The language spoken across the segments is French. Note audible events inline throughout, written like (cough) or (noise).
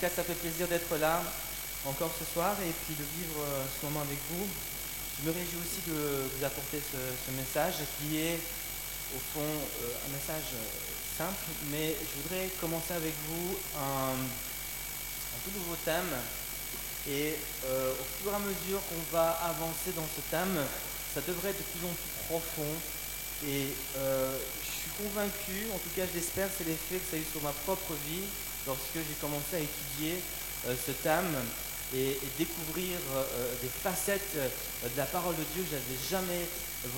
cas, ça fait plaisir d'être là encore ce soir et puis de vivre euh, ce moment avec vous. Je me réjouis aussi de vous apporter ce, message qui est au fond euh, un message euh, simple, mais je voudrais commencer avec vous un, tout nouveau thème. Et au fur et à mesure qu'on va avancer dans ce thème, ça devrait être de plus en plus profond. Et je suis convaincu, en tout cas je l'espère, c'est l'effet que ça a eu sur ma propre vie, lorsque j'ai commencé à étudier euh, ce thème et, découvrir euh, euh, des facettes de la parole de Dieu, je n'avais jamais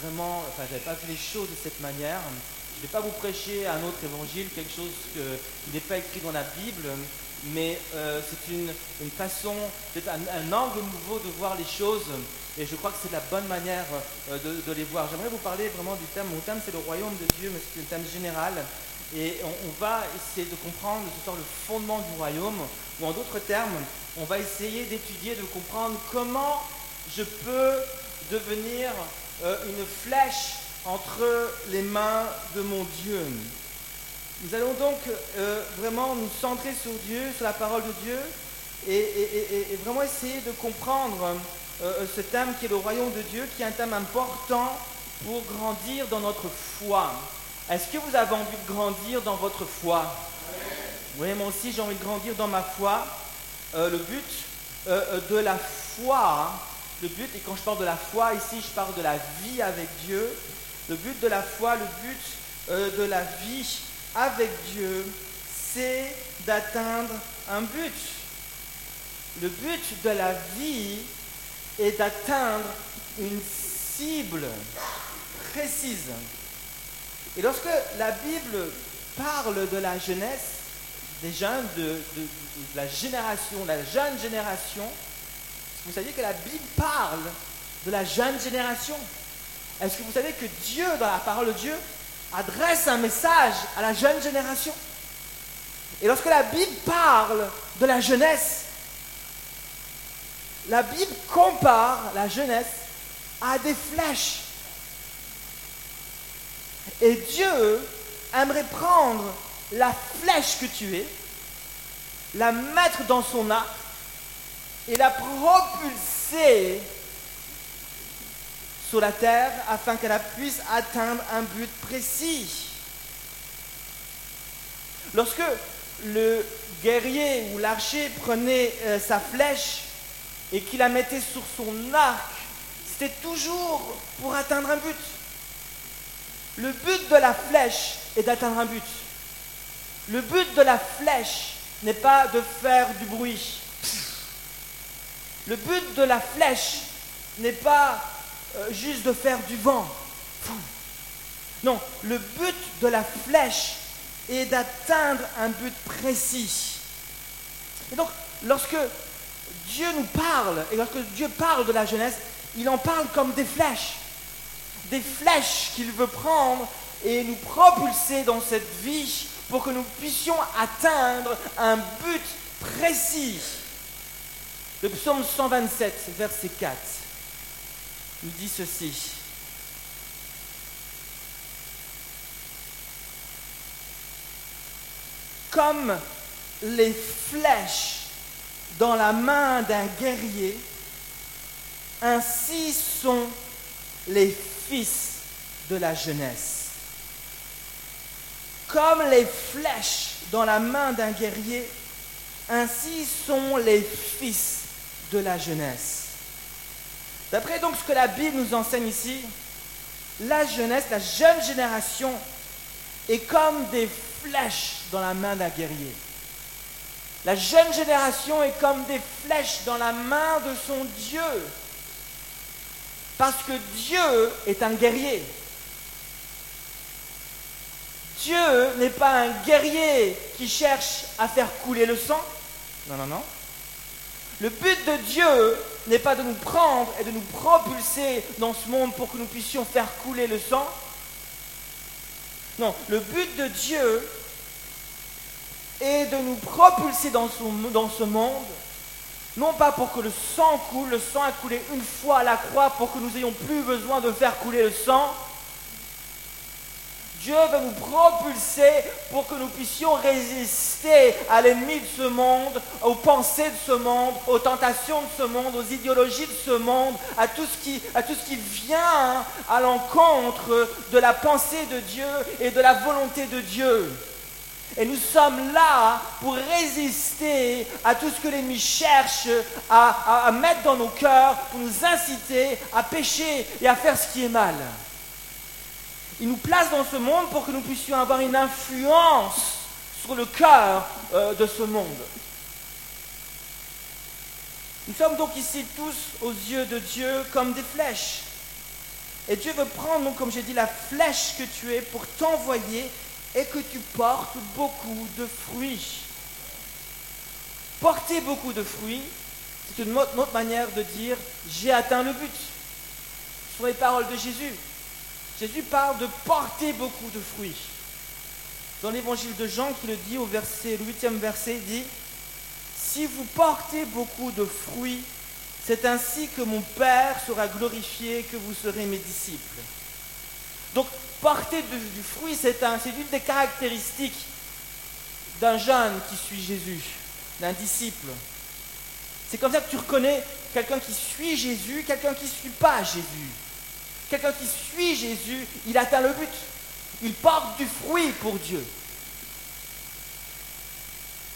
vraiment, enfin, j'avais pas vu les choses de cette manière. Je ne vais pas vous prêcher un autre évangile, quelque chose qui n'est pas écrit dans la Bible, mais c'est une, façon, peut-être un, angle nouveau de voir les choses, et je crois que c'est la bonne manière de, de les voir. J'aimerais vous parler vraiment du thème. Mon thème, c'est le royaume de Dieu, mais c'est un thème général. Et on, va essayer de comprendre ce soir le fondement du royaume, ou en d'autres termes, on va essayer d'étudier, de comprendre comment je peux devenir euh, une flèche entre les mains de mon Dieu. Nous allons donc euh, vraiment nous centrer sur Dieu, sur la parole de Dieu, et, vraiment essayer de comprendre euh, ce thème qui est le royaume de Dieu, qui est un thème important pour grandir dans notre foi. Est-ce que vous avez envie de grandir dans votre foi? Oui, moi aussi j'ai envie de grandir dans ma foi. Euh, le but euh, euh, de la foi, le but, et quand je parle de la foi ici, je parle de la vie avec Dieu. Le but de la foi, le but de la vie avec Dieu, c'est d'atteindre un but. Le but de la vie est d'atteindre une cible précise. Et lorsque la Bible parle de la jeunesse, des jeunes, de, la génération, la jeune génération, vous savez que la Bible parle de la jeune génération. Est-ce que vous savez que Dieu, dans la parole de Dieu, adresse un message à la jeune génération? Et lorsque la Bible parle de la jeunesse, la Bible compare la jeunesse à des flèches. Et Dieu aimerait prendre la flèche que tu es, la mettre dans son arc et la propulser sur la terre afin qu'elle puisse atteindre un but précis. Lorsque le guerrier ou l'archer prenait euh, sa flèche et qu'il la mettait sur son arc, c'était toujours pour atteindre un but. Le but de la flèche est d'atteindre un but. Le but de la flèche n'est pas de faire du bruit. Le but de la flèche n'est pas euh, juste de faire du vent. Non, le but de la flèche est d'atteindre un but précis. Et donc, lorsque Dieu nous parle, et lorsque Dieu parle de la jeunesse, il en parle comme des flèches des flèches qu'il veut prendre et nous propulser dans cette vie pour que nous puissions atteindre un but précis. Le psaume 127, verset 4, nous dit ceci. Comme les flèches dans la main d'un guerrier, ainsi sont les fils de la jeunesse. Comme les flèches dans la main d'un guerrier, ainsi sont les fils de la jeunesse. D'après donc ce que la Bible nous enseigne ici, la jeunesse, la jeune génération est comme des flèches dans la main d'un guerrier. La jeune génération est comme des flèches dans la main de son Dieu. Parce que Dieu est un guerrier. Dieu n'est pas un guerrier qui cherche à faire couler le sang. Non, non, non. Le but de Dieu n'est pas de nous prendre et de nous propulser dans ce monde pour que nous puissions faire couler le sang. Non, le but de Dieu est de nous propulser dans, ce monde non pas pour que le sang coule, le sang a coulé une fois à la croix pour que nous n'ayons plus besoin de faire couler le sang. Dieu veut nous propulser pour que nous puissions résister à l'ennemi de ce monde, aux pensées de ce monde, aux tentations de ce monde, aux idéologies de ce monde, à tout ce qui vient à l'encontre de la pensée de Dieu et de la volonté de Dieu. Et nous sommes là pour résister à tout ce que l'ennemi cherche à, à mettre dans nos cœurs, pour nous inciter à pécher et à faire ce qui est mal. Il nous place dans ce monde pour que nous puissions avoir une influence sur le cœur euh, de ce monde. Nous sommes donc ici tous aux yeux de Dieu comme des flèches. Et Dieu veut prendre, donc, comme j'ai dit, la flèche que tu es pour t'envoyer et que tu portes beaucoup de fruits. Porter beaucoup de fruits, c'est une autre manière de dire j'ai atteint le but. Ce sont les paroles de Jésus. Jésus parle de porter beaucoup de fruits. Dans l'évangile de Jean, qui le dit au verset, le huitième verset, il dit Si vous portez beaucoup de fruits, c'est ainsi que mon Père sera glorifié, que vous serez mes disciples. Donc, porter du fruit, c'est une des caractéristiques d'un jeune qui suit Jésus, d'un disciple. C'est comme ça que tu reconnais quelqu'un qui suit Jésus, quelqu'un qui ne suit pas Jésus. Quelqu'un qui suit Jésus, il atteint le but. Il porte du fruit pour Dieu.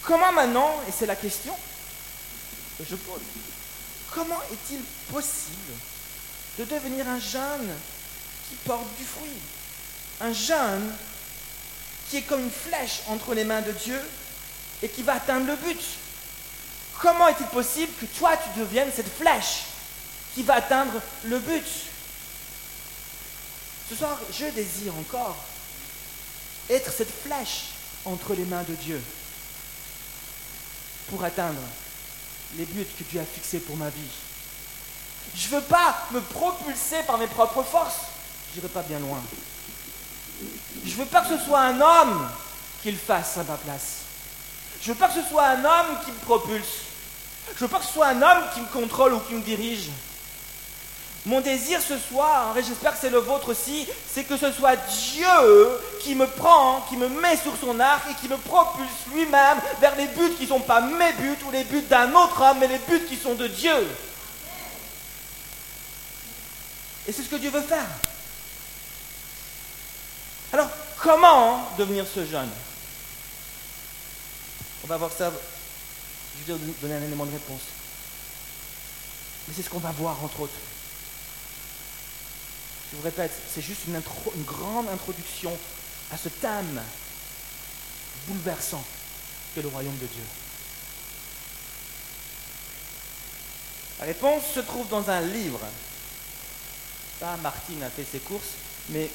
Comment maintenant, et c'est la question que je pose, comment est-il possible de devenir un jeune qui porte du fruit Un jeune qui est comme une flèche entre les mains de Dieu et qui va atteindre le but. Comment est-il possible que toi tu deviennes cette flèche qui va atteindre le but? Ce soir, je désire encore être cette flèche entre les mains de Dieu pour atteindre les buts que Dieu a fixés pour ma vie. Je ne veux pas me propulser par mes propres forces. Je n'irai pas bien loin. Je ne veux pas que ce soit un homme qui le fasse à ma place. Je ne veux pas que ce soit un homme qui me propulse. Je ne veux pas que ce soit un homme qui me contrôle ou qui me dirige. Mon désir ce soir, et j'espère que c'est le vôtre aussi, c'est que ce soit Dieu qui me prend, qui me met sur son arc et qui me propulse lui-même vers les buts qui ne sont pas mes buts ou les buts d'un autre homme, mais les buts qui sont de Dieu. Et c'est ce que Dieu veut faire. Alors, comment devenir ce jeune? On va voir ça. Je vais donner un élément de réponse. Mais c'est ce qu'on va voir, entre autres. Je vous répète, c'est juste une, une grande introduction à ce thème bouleversant qu'est le royaume de Dieu. La réponse se trouve dans un livre. Pas Martine a fait ses courses, mais.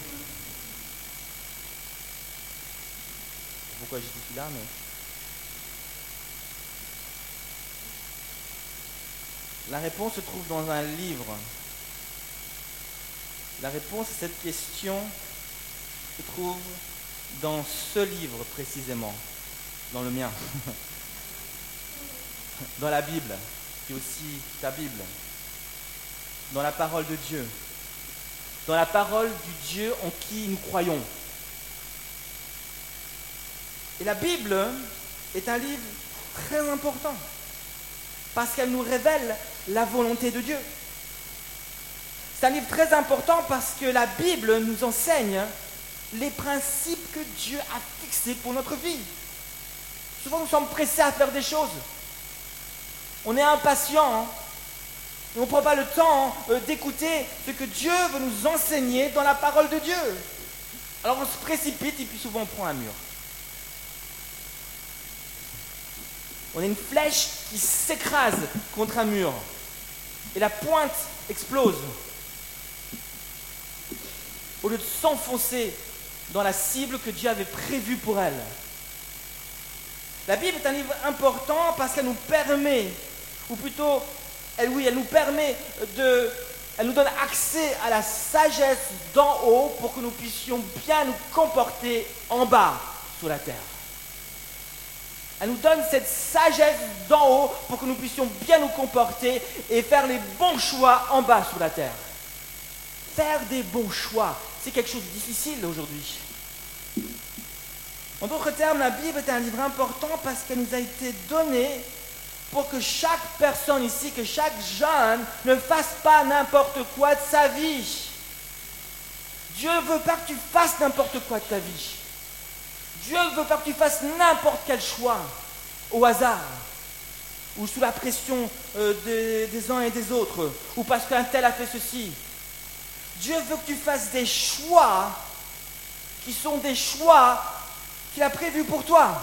Pourquoi j'ai dit là, mais. La réponse se trouve dans un livre la réponse à cette question se trouve dans ce livre précisément, dans le mien, (laughs) dans la Bible, qui est aussi ta Bible, dans la parole de Dieu, dans la parole du Dieu en qui nous croyons. Et la Bible est un livre très important parce qu'elle nous révèle la volonté de Dieu. C'est un livre très important parce que la Bible nous enseigne les principes que Dieu a fixés pour notre vie. Souvent, nous sommes pressés à faire des choses. On est impatient. Hein. et on ne prend pas le temps euh, d'écouter ce que Dieu veut nous enseigner dans la parole de Dieu. Alors on se précipite et puis souvent on prend un mur. On est une flèche qui s'écrase contre un mur. Et la pointe explose au lieu de s'enfoncer dans la cible que Dieu avait prévue pour elle. La Bible est un livre important parce qu'elle nous permet, ou plutôt, elle, nous permet elle nous donne accès à la sagesse d'en haut pour que nous puissions bien nous comporter en bas sur la terre. Elle nous donne cette sagesse d'en haut pour que nous puissions bien nous comporter et faire les bons choix en bas sur la terre. Faire des bons choix, c'est quelque chose de difficile aujourd'hui. En d'autres termes, la Bible est un livre important parce qu'elle nous a été donnée pour que chaque personne ici, que chaque jeune ne fasse pas n'importe quoi de sa vie. Dieu ne veut pas que tu fasses n'importe quoi de ta vie. Dieu ne veut pas que tu fasses n'importe quel choix au hasard ou sous la pression euh, des, des uns et des autres, ou parce qu'un tel a fait ceci. Dieu veut que tu fasses des choix qui sont des choix qu'il a prévus pour toi.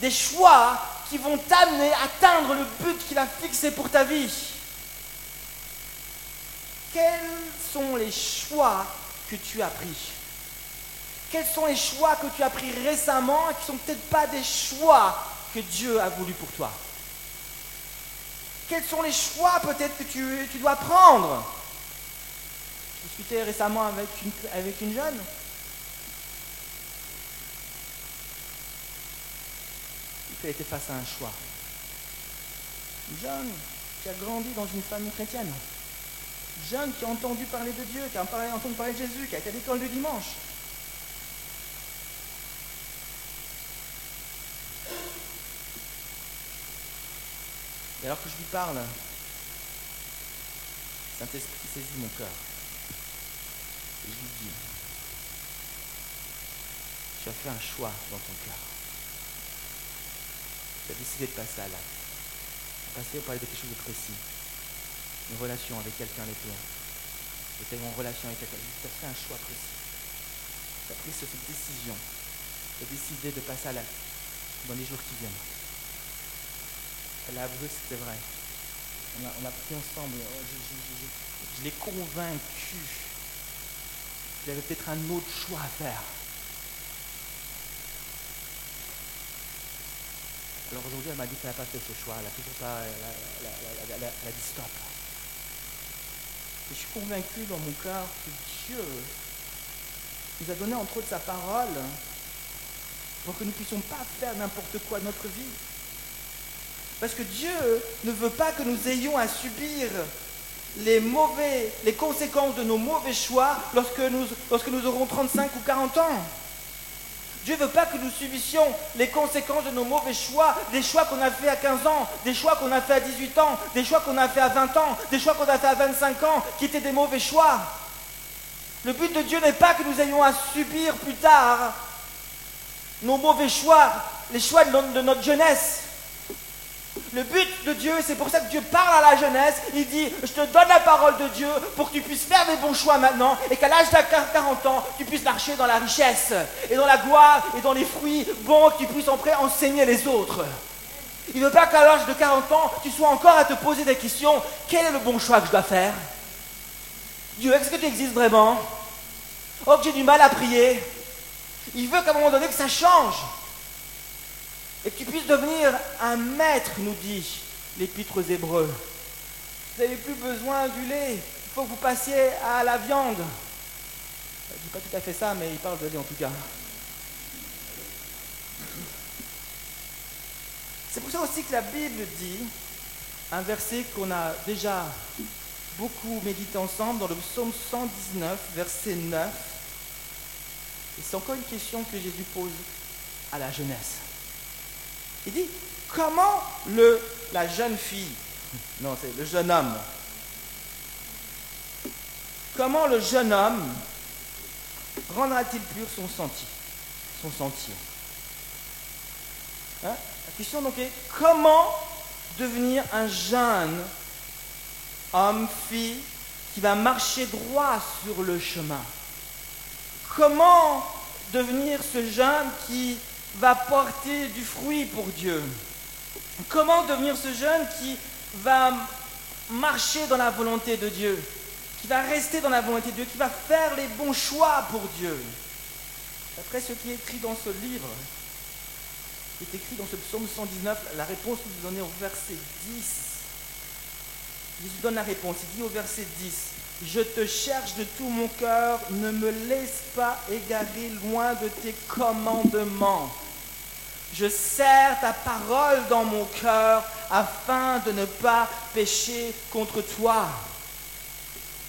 Des choix qui vont t'amener à atteindre le but qu'il a fixé pour ta vie. Quels sont les choix que tu as pris? Quels sont les choix que tu as pris récemment et qui ne sont peut-être pas des choix que Dieu a voulu pour toi? Quels sont les choix peut-être que tu, dois prendre? Je discutais récemment avec une, avec une jeune. Elle était face à un choix. Une jeune qui a grandi dans une famille chrétienne. Une jeune qui a entendu parler de Dieu, qui a entendu parler de Jésus, qui a été à l'école le dimanche. Alors que je lui parle, Saint-Esprit saisit mon cœur. Et je lui dis, tu as fait un choix dans ton cœur. Tu as décidé de passer à l'acte. Passer, parlait de quelque chose de précis. Une relation avec quelqu'un avec quelqu'un. Tu as fait un choix précis. Tu as pris cette décision. Tu as décidé de passer à l'acte dans les jours qui viennent. Elle a avoué que c'était vrai. On a, pris ensemble, oh, je, je, l'ai convaincu qu'il avait peut-être un autre choix à faire. Alors aujourd'hui, elle m'a dit qu'elle n'a pas fait ce choix, elle a toujours pas, elle a dit stop. Et je suis convaincu dans mon cœur que Dieu nous a donné entre autres sa parole pour que nous ne puissions pas faire n'importe quoi de notre vie. Parce que Dieu ne veut pas que nous ayons à subir les, conséquences de nos mauvais choix lorsque nous, lorsque nous aurons 35 ou 40 ans. Dieu ne veut pas que nous subissions les conséquences de nos mauvais choix, des choix qu'on a fait à 15 ans, des choix qu'on a fait à 18 ans, des choix qu'on a fait à 20 ans, des choix qu'on a fait à 25 ans, qui étaient des mauvais choix. Le but de Dieu n'est pas que nous ayons à subir plus tard nos mauvais choix, les choix de notre jeunesse. Le but de Dieu, c'est pour ça que Dieu parle à la jeunesse. Il dit, je te donne la parole de Dieu pour que tu puisses faire des bons choix maintenant et qu'à l'âge de 40 ans, tu puisses marcher dans la richesse et dans la gloire et dans les fruits bons, que tu puisses en enseigner les autres. Il ne veut pas qu'à l'âge de 40 ans, tu sois encore à te poser des questions. Quel est le bon choix que je dois faire? Dieu, est-ce que tu existes vraiment? Oh, que j'ai du mal à prier. Il veut qu'à un moment donné que ça change et que tu puisses devenir un maître, nous dit l'épître aux Hébreux. Vous n'avez plus besoin du lait, il faut que vous passiez à la viande. Je ne dis pas tout à fait ça, mais il parle de lait en tout cas. C'est pour ça aussi que la Bible dit, un verset qu'on a déjà beaucoup médité ensemble dans le psaume 119, verset 9. Et c'est encore une question que Jésus pose à la jeunesse. Il dit, comment la jeune fille, non, c'est le jeune homme, comment le jeune homme rendra-t-il pur son sentier, son sentier? Hein? La question donc est, comment devenir un jeune homme, fille, qui va marcher droit sur le chemin? Comment devenir ce jeune qui va porter du fruit pour Dieu. Comment devenir ce jeune qui va marcher dans la volonté de Dieu, qui va rester dans la volonté de Dieu, qui va faire les bons choix pour Dieu? D'après ce qui est écrit dans ce livre, qui est écrit dans ce psaume 119, la réponse que vous donnez au verset 10, Jésus donne la réponse, il dit au verset 10, je te cherche de tout mon cœur, ne me laisse pas égarer loin de tes commandements. Je serre ta parole dans mon cœur afin de ne pas pécher contre toi.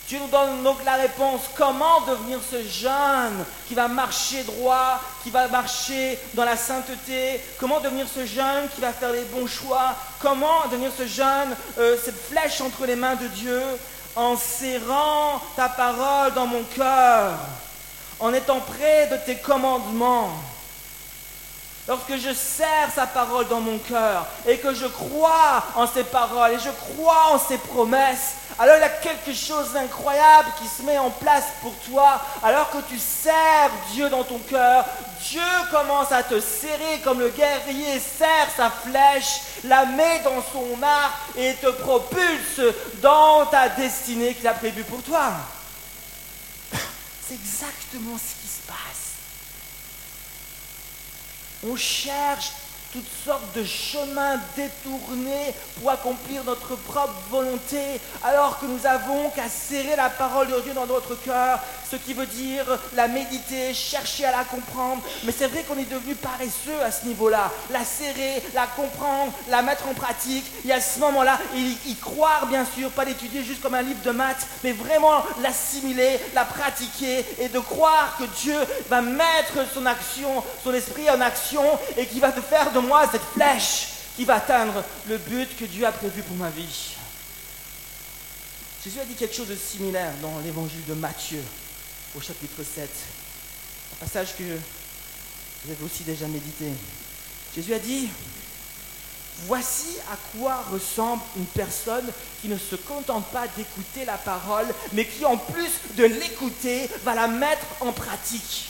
Dieu nous donne donc la réponse, comment devenir ce jeune qui va marcher droit, qui va marcher dans la sainteté, comment devenir ce jeune qui va faire les bons choix, comment devenir ce jeune, euh, cette flèche entre les mains de Dieu, en serrant ta parole dans mon cœur, en étant près de tes commandements? Lorsque je serre sa parole dans mon cœur et que je crois en ses paroles et je crois en ses promesses, alors il y a quelque chose d'incroyable qui se met en place pour toi. Alors que tu serres Dieu dans ton cœur, Dieu commence à te serrer comme le guerrier serre sa flèche, la met dans son arc et te propulse dans ta destinée qu'il a prévue pour toi. (coughs) C'est exactement ce qui se passe. On cherche toutes sortes de chemins détournés pour accomplir notre propre volonté, alors que nous avons qu'à serrer la parole de Dieu dans notre cœur, ce qui veut dire la méditer, chercher à la comprendre. Mais c'est vrai qu'on est devenu paresseux à ce niveau-là. La serrer, la comprendre, la mettre en pratique, et à ce moment-là, y, croire bien sûr, pas l'étudier juste comme un livre de maths, mais vraiment l'assimiler, la pratiquer, et de croire que Dieu va mettre son action, son esprit en action, et qui va te faire de moi cette flèche qui va atteindre le but que Dieu a prévu pour ma vie. Jésus a dit quelque chose de similaire dans l'évangile de Matthieu, au chapitre 7. Un passage que vous avez aussi déjà médité. Jésus a dit, Voici à quoi ressemble une personne qui ne se contente pas d'écouter la parole, mais qui en plus de l'écouter, va la mettre en pratique.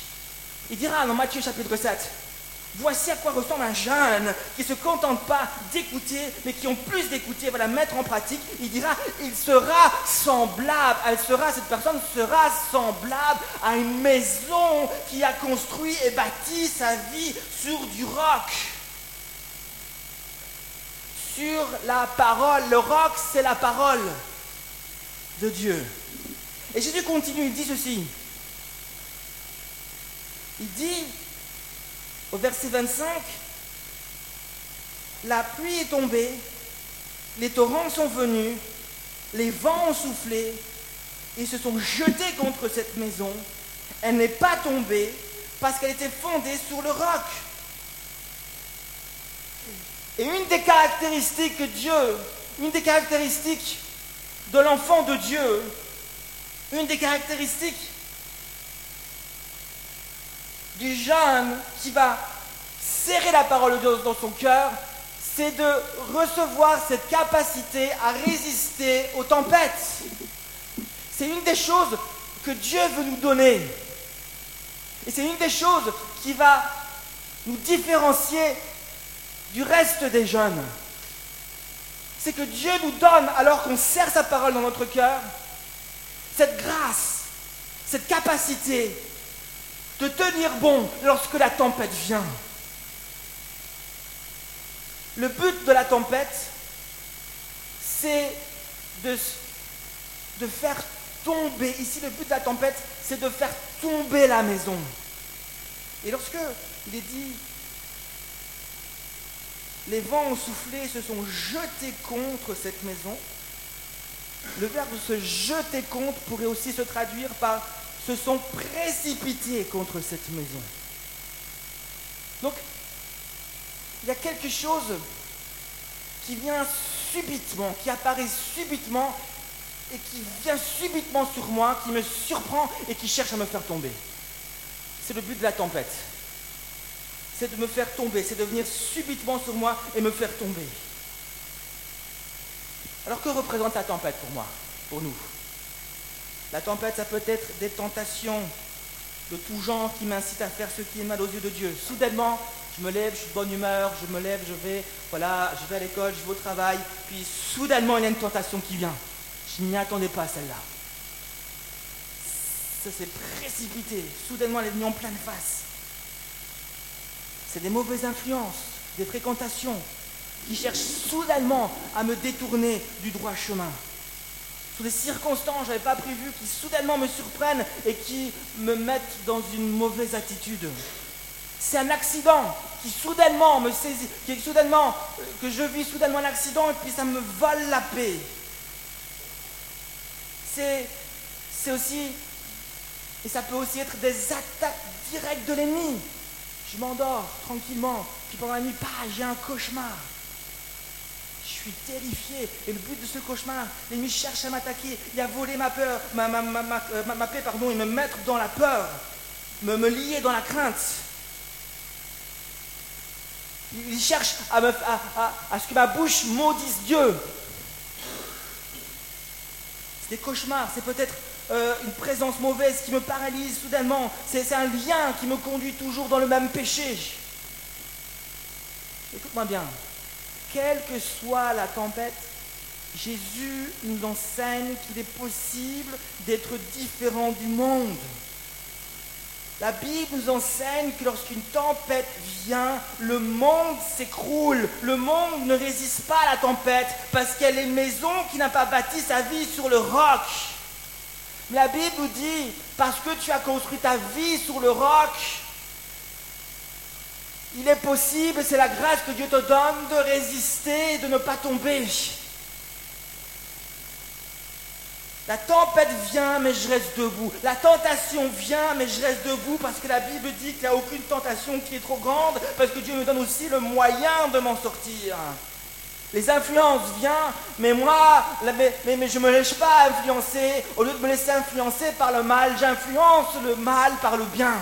Il dira dans Matthieu chapitre 7, Voici à quoi ressemble un jeune qui ne se contente pas d'écouter, mais qui en plus d'écouter va la mettre en pratique. Il dira, il sera semblable, elle sera, cette personne sera semblable à une maison qui a construit et bâti sa vie sur du roc. Sur la parole. Le roc, c'est la parole de Dieu. Et Jésus continue, il dit ceci. Il dit, au verset 25, la pluie est tombée, les torrents sont venus, les vents ont soufflé et se sont jetés contre cette maison. Elle n'est pas tombée parce qu'elle était fondée sur le roc. Et une des caractéristiques que Dieu, une des caractéristiques de l'enfant de Dieu, une des caractéristiques du jeune qui va serrer la parole de Dieu dans son cœur, c'est de recevoir cette capacité à résister aux tempêtes. C'est une des choses que Dieu veut nous donner. Et c'est une des choses qui va nous différencier du reste des jeunes. C'est que Dieu nous donne, alors qu'on serre sa parole dans notre cœur, cette grâce, cette capacité de tenir bon lorsque la tempête vient. Le but de la tempête, c'est de, de faire tomber, ici le but de la tempête, c'est de faire tomber la maison. Et lorsque il est dit, les vents ont soufflé, se sont jetés contre cette maison, le verbe se jeter contre pourrait aussi se traduire par se sont précipités contre cette maison. Donc, il y a quelque chose qui vient subitement, qui apparaît subitement et qui vient subitement sur moi, qui me surprend et qui cherche à me faire tomber. C'est le but de la tempête. C'est de me faire tomber, c'est de venir subitement sur moi et me faire tomber. Alors que représente la tempête pour moi, pour nous? La tempête, ça peut être des tentations de tout genre qui m'incitent à faire ce qui est mal aux yeux de Dieu. Soudainement, je me lève, je suis de bonne humeur, je me lève, je vais, voilà, je vais à l'école, je vais au travail, puis soudainement, il y a une tentation qui vient. Je n'y attendais pas celle-là. Ça s'est précipité. Soudainement, elle est venue en pleine face. C'est des mauvaises influences, des fréquentations qui cherchent soudainement à me détourner du droit chemin sous des circonstances que je n'avais pas prévues, qui soudainement me surprennent et qui me mettent dans une mauvaise attitude. C'est un accident qui soudainement me saisit, soudainement, que je vis soudainement un accident et puis ça me vole la paix. C'est aussi, et ça peut aussi être des attaques directes de l'ennemi. Je m'endors tranquillement, puis pendant la nuit, pas, j'ai un cauchemar. Je suis terrifié. Et le but de ce cauchemar, l'ennemi cherche à m'attaquer. Il a volé ma peur, ma, ma, paix, pardon, et me mettre dans la peur, me, me lier dans la crainte. Il cherche à, à, à, ce que ma bouche maudisse Dieu. C'est des cauchemars, c'est peut-être euh, une présence mauvaise qui me paralyse soudainement. C'est un lien qui me conduit toujours dans le même péché. Écoute-moi bien. Quelle que soit la tempête, Jésus nous enseigne qu'il est possible d'être différent du monde. La Bible nous enseigne que lorsqu'une tempête vient, le monde s'écroule. Le monde ne résiste pas à la tempête parce qu'elle est maison qui n'a pas bâti sa vie sur le roc. La Bible nous dit, parce que tu as construit ta vie sur le roc, il est possible, c'est la grâce que Dieu te donne de résister et de ne pas tomber. La tempête vient, mais je reste debout. La tentation vient, mais je reste debout parce que la Bible dit qu'il n'y a aucune tentation qui est trop grande, parce que Dieu me donne aussi le moyen de m'en sortir. Les influences viennent, mais moi, mais, je ne me laisse pas influencer. Au lieu de me laisser influencer par le mal, j'influence le mal par le bien.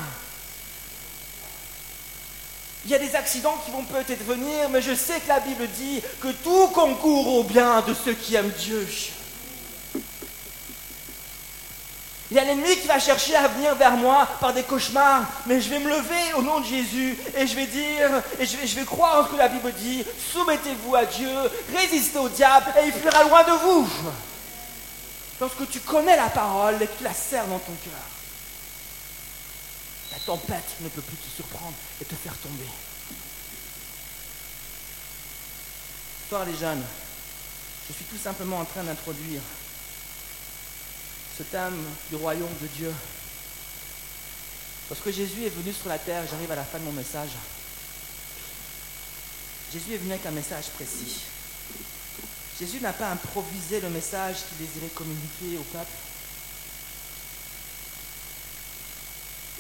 Il y a des accidents qui vont peut-être venir, mais je sais que la Bible dit que tout concourt au bien de ceux qui aiment Dieu. Il y a l'ennemi qui va chercher à venir vers moi par des cauchemars, mais je vais me lever au nom de Jésus et je vais dire, et je vais, croire en ce que la Bible dit, soumettez-vous à Dieu, résistez au diable et il fuira loin de vous. Lorsque tu connais la parole et que tu la sers dans ton cœur, tempête ne peut plus te surprendre et te faire tomber. Histoire les jeunes, je suis tout simplement en train d'introduire ce thème du royaume de Dieu. Lorsque Jésus est venu sur la terre, j'arrive à la fin de mon message. Jésus est venu avec un message précis. Jésus n'a pas improvisé le message qu'il désirait communiquer au peuple.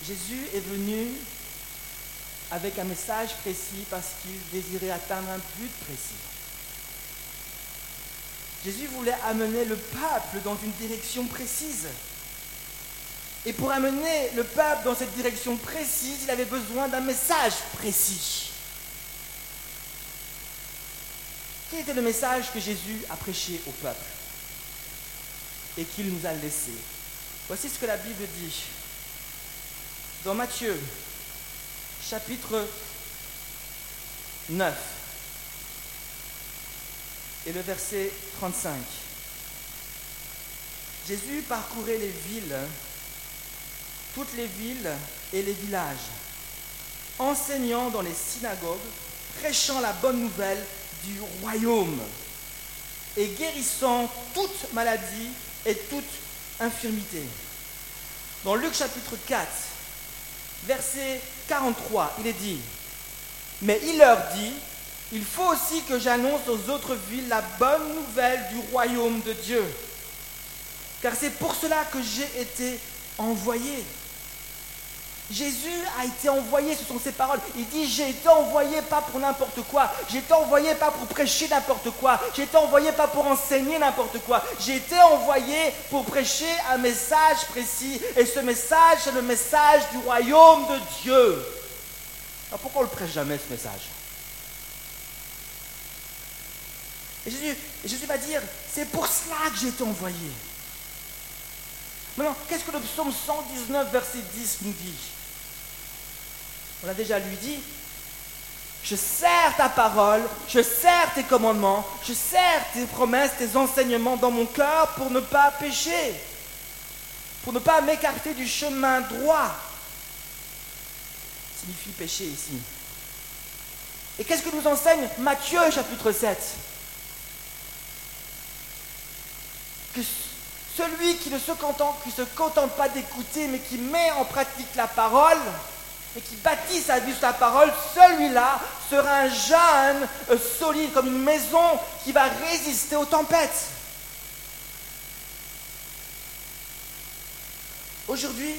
Jésus est venu avec un message précis parce qu'il désirait atteindre un but précis. Jésus voulait amener le peuple dans une direction précise. Et pour amener le peuple dans cette direction précise, il avait besoin d'un message précis. Quel était le message que Jésus a prêché au peuple et qu'il nous a laissé? Voici ce que la Bible dit. Dans Matthieu, chapitre 9, et le verset 35. Jésus parcourait les villes, toutes les villes et les villages, enseignant dans les synagogues, prêchant la bonne nouvelle du royaume et guérissant toute maladie et toute infirmité. Dans Luc chapitre 4, verset 43, il est dit, mais il leur dit, il faut aussi que j'annonce aux autres villes la bonne nouvelle du royaume de Dieu. Car c'est pour cela que j'ai été envoyé. Jésus a été envoyé, ce sont ses paroles. Il dit, j'ai été envoyé pas pour n'importe quoi. J'ai été envoyé pas pour prêcher n'importe quoi. J'ai été envoyé pas pour enseigner n'importe quoi. J'ai été envoyé pour prêcher un message précis. Et ce message, c'est le message du royaume de Dieu. Alors pourquoi on ne le prêche jamais ce message? Et Jésus, va dire, c'est pour cela que j'ai été envoyé. Maintenant, qu'est-ce que le psaume 119, verset 10 nous dit? On a déjà lui dit, je sers ta parole, je sers tes commandements, je sers tes promesses, tes enseignements dans mon cœur pour ne pas pécher, pour ne pas m'écarter du chemin droit. signifie pécher ici. Et qu'est-ce que nous enseigne Matthieu chapitre 7 que celui qui ne se contente, pas d'écouter, mais qui met en pratique la parole, et qui bâtit sa vie sur la parole, celui-là sera un jeune euh, solide comme une maison qui va résister aux tempêtes. Aujourd'hui,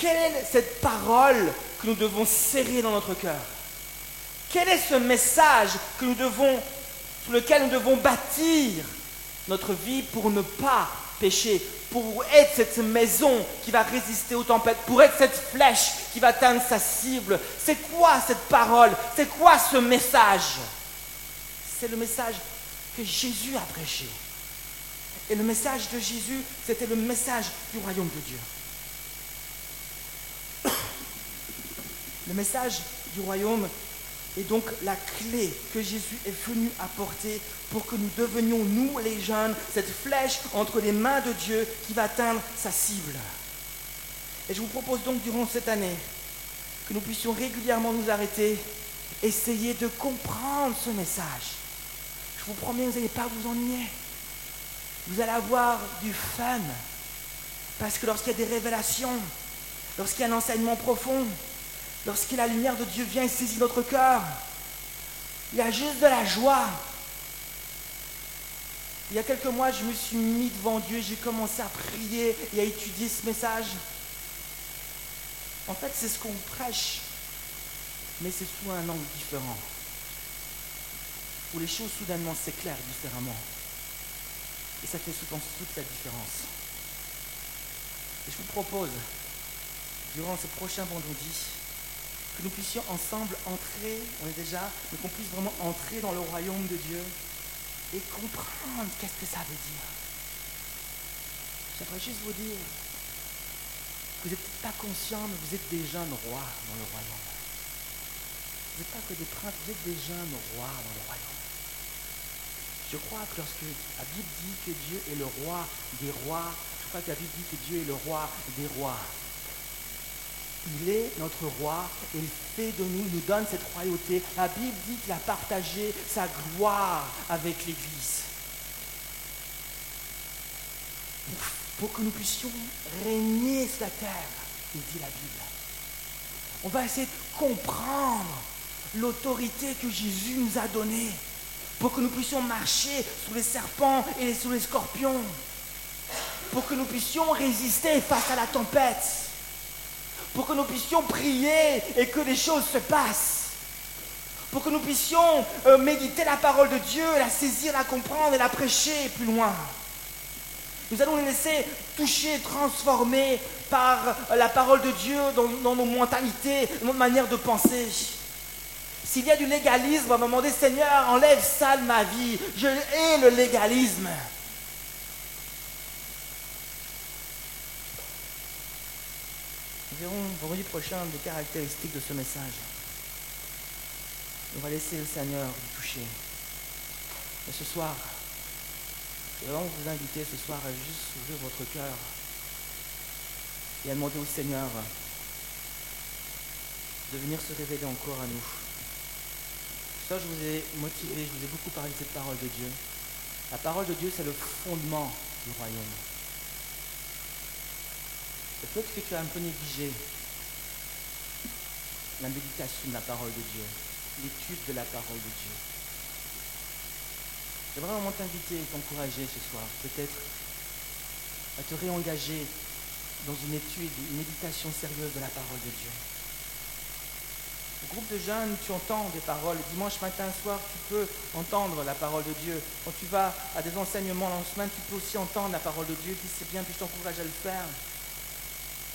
quelle est cette parole que nous devons serrer dans notre cœur? Quel est ce message que sur lequel nous devons bâtir notre vie pour ne pas pécher, pour être cette maison qui va résister aux tempêtes, pour être cette flèche qui va atteindre sa cible C'est quoi cette parole? C'est quoi ce message? C'est le message que Jésus a prêché. Et le message de Jésus, c'était le message du royaume de Dieu. (coughs) Le message du royaume est donc la clé que Jésus est venu apporter pour que nous devenions, nous les jeunes, cette flèche entre les mains de Dieu qui va atteindre sa cible. Et je vous propose donc durant cette année que nous puissions régulièrement nous arrêter, essayer de comprendre ce message. Je vous promets, vous n'allez pas vous ennuyer. Vous allez avoir du fun. Parce que lorsqu'il y a des révélations, lorsqu'il y a un enseignement profond, lorsque la lumière de Dieu vient et saisit notre cœur, il y a juste de la joie. Il y a quelques mois, je me suis mis devant Dieu, j'ai commencé à prier et à étudier ce message. En fait, c'est ce qu'on prêche, mais c'est sous un angle différent, où les choses soudainement s'éclairent différemment. Et ça fait souvent toute la différence. Et je vous propose, durant ce prochain vendredi, que nous puissions ensemble entrer, on est déjà, mais qu'on puisse vraiment entrer dans le royaume de Dieu et comprendre qu'est-ce que ça veut dire. J'aimerais juste vous dire que vous n'êtes pas conscient, mais vous êtes des jeunes rois dans le royaume. Vous n'êtes pas que des princes, vous êtes des jeunes rois dans le royaume. Je crois que lorsque la Bible dit que Dieu est le roi des rois, je crois que la Bible dit que Dieu est le roi des rois. Il est notre roi et il fait de nous, il nous donne cette royauté. La Bible dit qu'il a partagé sa gloire avec l'Église. Pour que nous puissions régner sur la terre, il dit la Bible. On va essayer de comprendre l'autorité que Jésus nous a donnée pour que nous puissions marcher sous les serpents et sous les scorpions, pour que nous puissions résister face à la tempête pour que nous puissions prier et que les choses se passent. Pour que nous puissions euh, méditer la parole de Dieu, la saisir, la comprendre et la prêcher plus loin. Nous allons nous laisser toucher, transformer par la parole de Dieu dans, nos mentalités, dans notre manière de penser. S'il y a du légalisme, on va me demander, Seigneur, enlève ça de ma vie. Je hais le légalisme. Verrons vendredi prochain des caractéristiques de ce message. On va laisser le Seigneur vous toucher. Et ce soir, je vais vous inviter ce soir à juste ouvrir votre cœur et à demander au Seigneur de venir se révéler encore à nous. Ça, je vous ai motivé, je vous ai beaucoup parlé de cette parole de Dieu. La parole de Dieu, c'est le fondement du royaume. Peut-être que tu as un peu négligé la méditation de la parole de Dieu, l'étude de la parole de Dieu. J'aimerais vraiment t'inviter et t'encourager ce soir, peut-être à te réengager dans une étude, une méditation sérieuse de la parole de Dieu. Au groupe de jeunes, tu entends des paroles. Dimanche matin, soir, tu peux entendre la parole de Dieu. Quand tu vas à des enseignements en semaine, tu peux aussi entendre la parole de Dieu. Puis c'est bien, puis je t'encourage à le faire.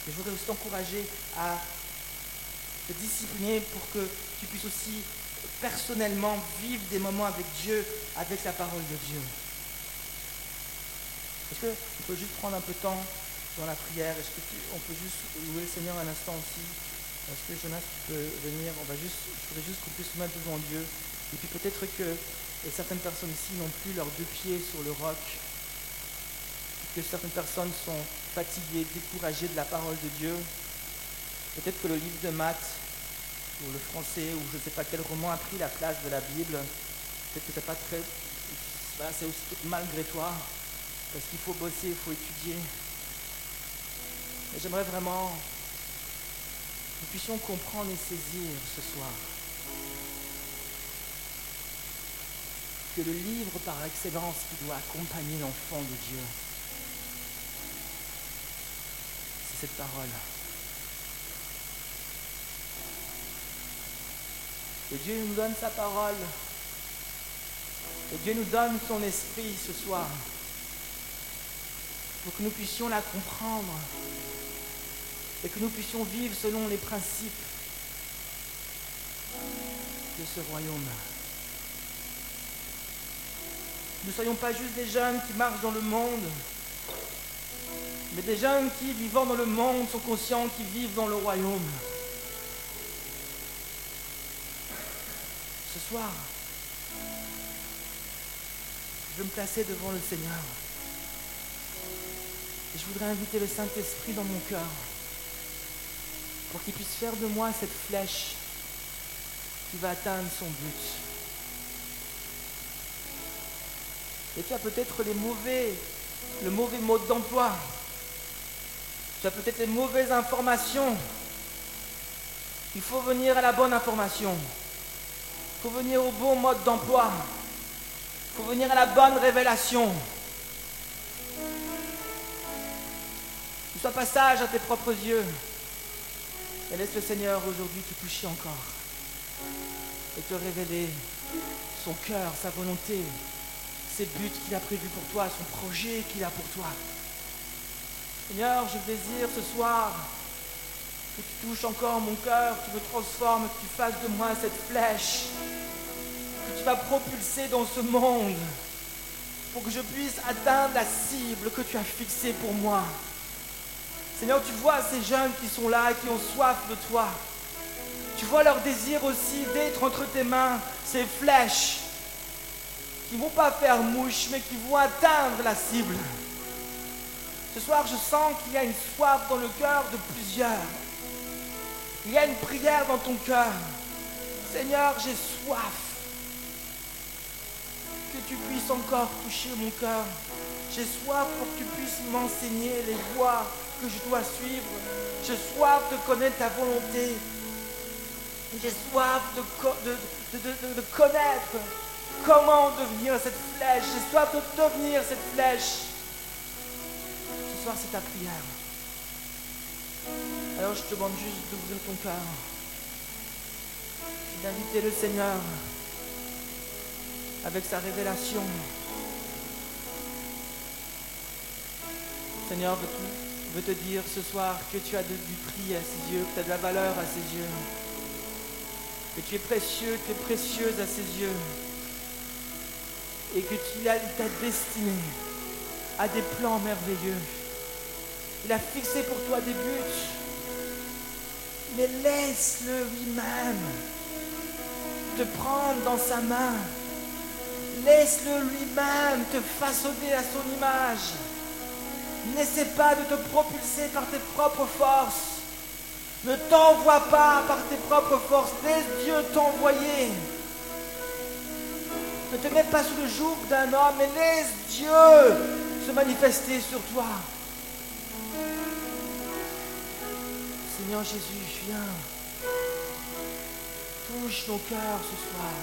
Mais je voudrais aussi t'encourager à te discipliner pour que tu puisses aussi personnellement vivre des moments avec Dieu, avec la parole de Dieu. Est-ce qu'on peut juste prendre un peu de temps dans la prière? Est-ce qu'on peut juste louer le Seigneur un instant aussi? Est-ce que Jonas peut venir On va juste, Je voudrais juste qu'on puisse se mettre devant Dieu. Et puis peut-être que certaines personnes ici n'ont plus leurs deux pieds sur le roc que certaines personnes sont fatiguées, découragées de la parole de Dieu. Peut-être que le livre de maths, ou le français, ou je ne sais pas quel roman a pris la place de la Bible. Peut-être que c'est pas très. c'est aussi malgré toi, parce qu'il faut bosser, il faut étudier. Mais j'aimerais vraiment que nous puissions comprendre et saisir ce soir que le livre par excellence qui doit accompagner l'enfant de Dieu, parole. Et Dieu nous donne sa parole. Et Dieu nous donne son esprit ce soir pour que nous puissions la comprendre et que nous puissions vivre selon les principes de ce royaume. Ne soyons pas juste des jeunes qui marchent dans le monde, mais des jeunes qui, vivant dans le monde, sont conscients qu'ils vivent dans le royaume. Ce soir, je vais me placer devant le Seigneur. Et je voudrais inviter le Saint-Esprit dans mon cœur pour qu'il puisse faire de moi cette flèche qui va atteindre son but. Et tu as peut-être les mauvais, le mauvais mode d'emploi. Tu as peut-être les mauvaises informations. Il faut venir à la bonne information. Il faut venir au bon mode d'emploi. Il faut venir à la bonne révélation. Ne sois pas sage à tes propres yeux. Et laisse le Seigneur aujourd'hui te toucher encore et te révéler son cœur, sa volonté, ses buts qu'il a prévus pour toi, son projet qu'il a pour toi. Seigneur, je désire ce soir que tu touches encore mon cœur, que tu me transformes, que tu fasses de moi cette flèche que tu vas propulser dans ce monde pour que je puisse atteindre la cible que tu as fixée pour moi. Seigneur, tu vois ces jeunes qui sont là et qui ont soif de toi. Tu vois leur désir aussi d'être entre tes mains, ces flèches qui ne vont pas faire mouche, mais qui vont atteindre la cible. Ce soir, je sens qu'il y a une soif dans le cœur de plusieurs. Il y a une prière dans ton cœur. Seigneur, j'ai soif. Que tu puisses encore toucher mon cœur. J'ai soif pour que tu puisses m'enseigner les voies que je dois suivre. J'ai soif de connaître ta volonté. J'ai soif de, connaître comment devenir cette flèche. J'ai soif de devenir cette flèche. Soir, c'est ta prière. Alors je te demande juste d'ouvrir ton cœur. D'inviter le Seigneur avec sa révélation. Seigneur veut, te dire ce soir que tu as du prix à ses yeux, que tu as de la valeur à ses yeux, que tu es précieux, tu es précieuse à ses yeux, et que tu t'a destiné à des plans merveilleux. Il a fixé pour toi des buts, mais laisse-le lui-même te prendre dans sa main. Laisse-le lui-même te façonner à son image. N'essaie pas de te propulser par tes propres forces. Ne t'envoie pas par tes propres forces. Laisse Dieu t'envoyer. Ne te mets pas sous le joug d'un homme, mais laisse Dieu se manifester sur toi. Seigneur Jésus, viens. Touche nos cœurs ce soir.